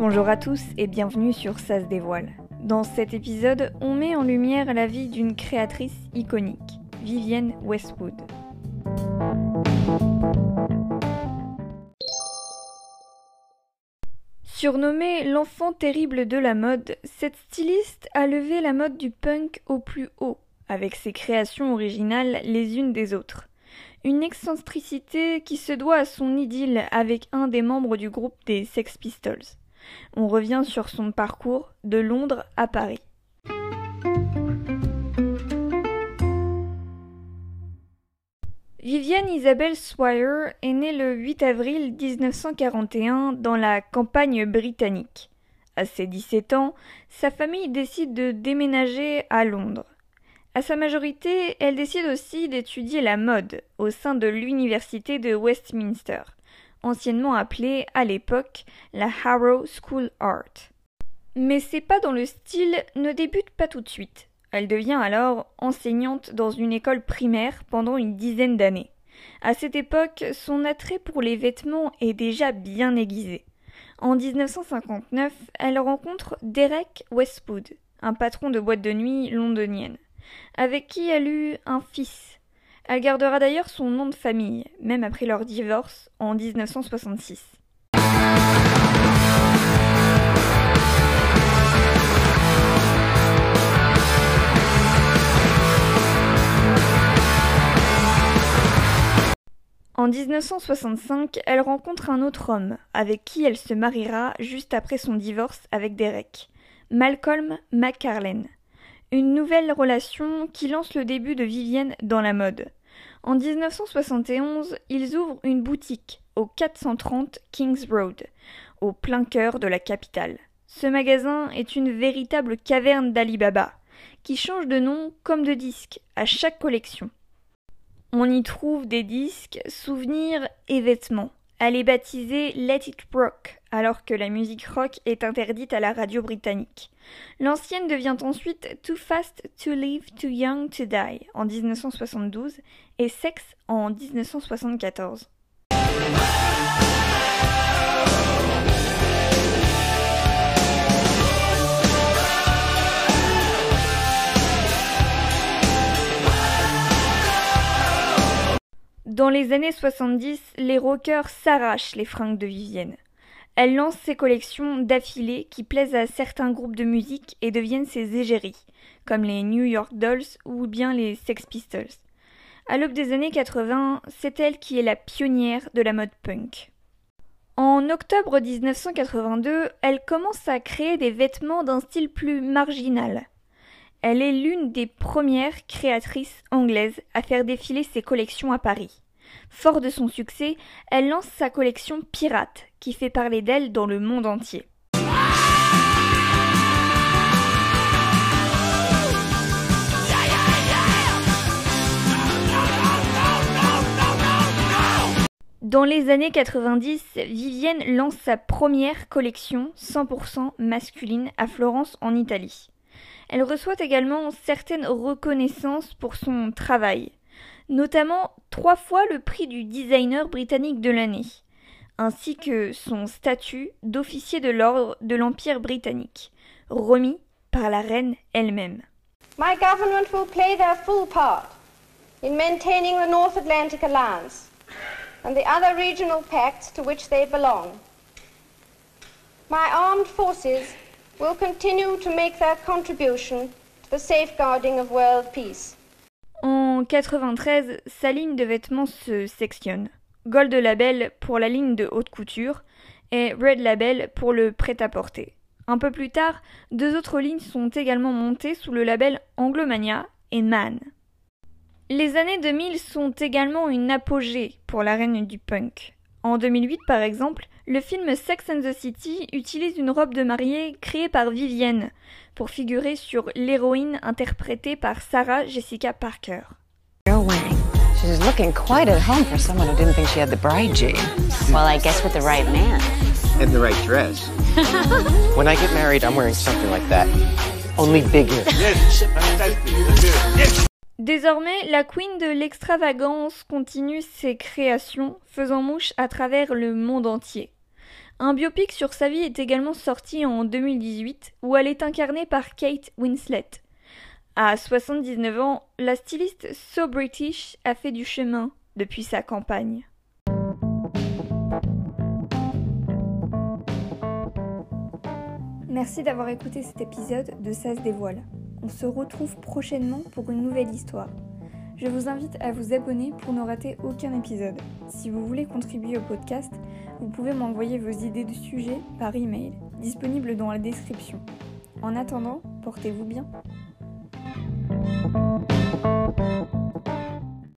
Bonjour à tous et bienvenue sur Ça se dévoile. Dans cet épisode, on met en lumière la vie d'une créatrice iconique, Vivienne Westwood. Surnommée l'enfant terrible de la mode, cette styliste a levé la mode du punk au plus haut, avec ses créations originales les unes des autres. Une excentricité qui se doit à son idylle avec un des membres du groupe des Sex Pistols. On revient sur son parcours de Londres à Paris. Vivienne Isabelle Swire est née le 8 avril 1941 dans la campagne britannique. À ses 17 ans, sa famille décide de déménager à Londres. À sa majorité, elle décide aussi d'étudier la mode au sein de l'université de Westminster, anciennement appelée à l'époque la Harrow School Art. Mais ses pas dans le style ne débutent pas tout de suite. Elle devient alors enseignante dans une école primaire pendant une dizaine d'années. À cette époque, son attrait pour les vêtements est déjà bien aiguisé. En 1959, elle rencontre Derek Westwood, un patron de boîte de nuit londonienne, avec qui elle eut un fils. Elle gardera d'ailleurs son nom de famille, même après leur divorce en 1966. En 1965, elle rencontre un autre homme, avec qui elle se mariera juste après son divorce avec Derek, Malcolm McCarlen. Une nouvelle relation qui lance le début de Vivienne dans la mode. En 1971, ils ouvrent une boutique au 430 Kings Road, au plein cœur de la capitale. Ce magasin est une véritable caverne d'Alibaba, qui change de nom comme de disque à chaque collection. On y trouve des disques, souvenirs et vêtements. Elle est baptisée Let It Rock, alors que la musique rock est interdite à la radio britannique. L'ancienne devient ensuite Too Fast to Live, Too Young to Die en 1972 et Sex en 1974. Dans les années 70, les rockers s'arrachent les fringues de Vivienne. Elle lance ses collections d'affilée qui plaisent à certains groupes de musique et deviennent ses égéries, comme les New York Dolls ou bien les Sex Pistols. À l'aube des années 80, c'est elle qui est la pionnière de la mode punk. En octobre 1982, elle commence à créer des vêtements d'un style plus marginal. Elle est l'une des premières créatrices anglaises à faire défiler ses collections à Paris. Fort de son succès, elle lance sa collection Pirate, qui fait parler d'elle dans le monde entier. Dans les années 90, Vivienne lance sa première collection 100% masculine à Florence en Italie. Elle reçoit également certaines reconnaissances pour son travail, notamment trois fois le prix du designer britannique de l'année, ainsi que son statut d'officier de l'ordre de l'Empire britannique, remis par la reine elle-même. My government will play their full part in maintaining the North Atlantic Alliance and the other regional pacts to which they belong. My armed forces will continue to make their contribution to the safeguarding of world peace. En 93, sa ligne de vêtements se sectionne. Gold Label pour la ligne de haute couture et Red Label pour le prêt-à-porter. Un peu plus tard, deux autres lignes sont également montées sous le label Anglomania et Man. Les années 2000 sont également une apogée pour la reine du punk. En 2008, par exemple, le film Sex and the City utilise une robe de mariée créée par Vivienne pour figurer sur l'héroïne interprétée par Sarah Jessica Parker. She's looking quite at home for someone who didn't think she had the bride gene. Well, I guess with the right man. And the right dress. when I get married, I'm wearing something like that. Only bigger. Désormais, la queen de l'extravagance continue ses créations, faisant mouche à travers le monde entier. Un biopic sur sa vie est également sorti en 2018 où elle est incarnée par Kate Winslet. À 79 ans, la styliste So British a fait du chemin depuis sa campagne. Merci d'avoir écouté cet épisode de Ça se dévoile. On se retrouve prochainement pour une nouvelle histoire. Je vous invite à vous abonner pour ne rater aucun épisode. Si vous voulez contribuer au podcast, vous pouvez m'envoyer vos idées de sujets par email, disponible dans la description. En attendant, portez-vous bien.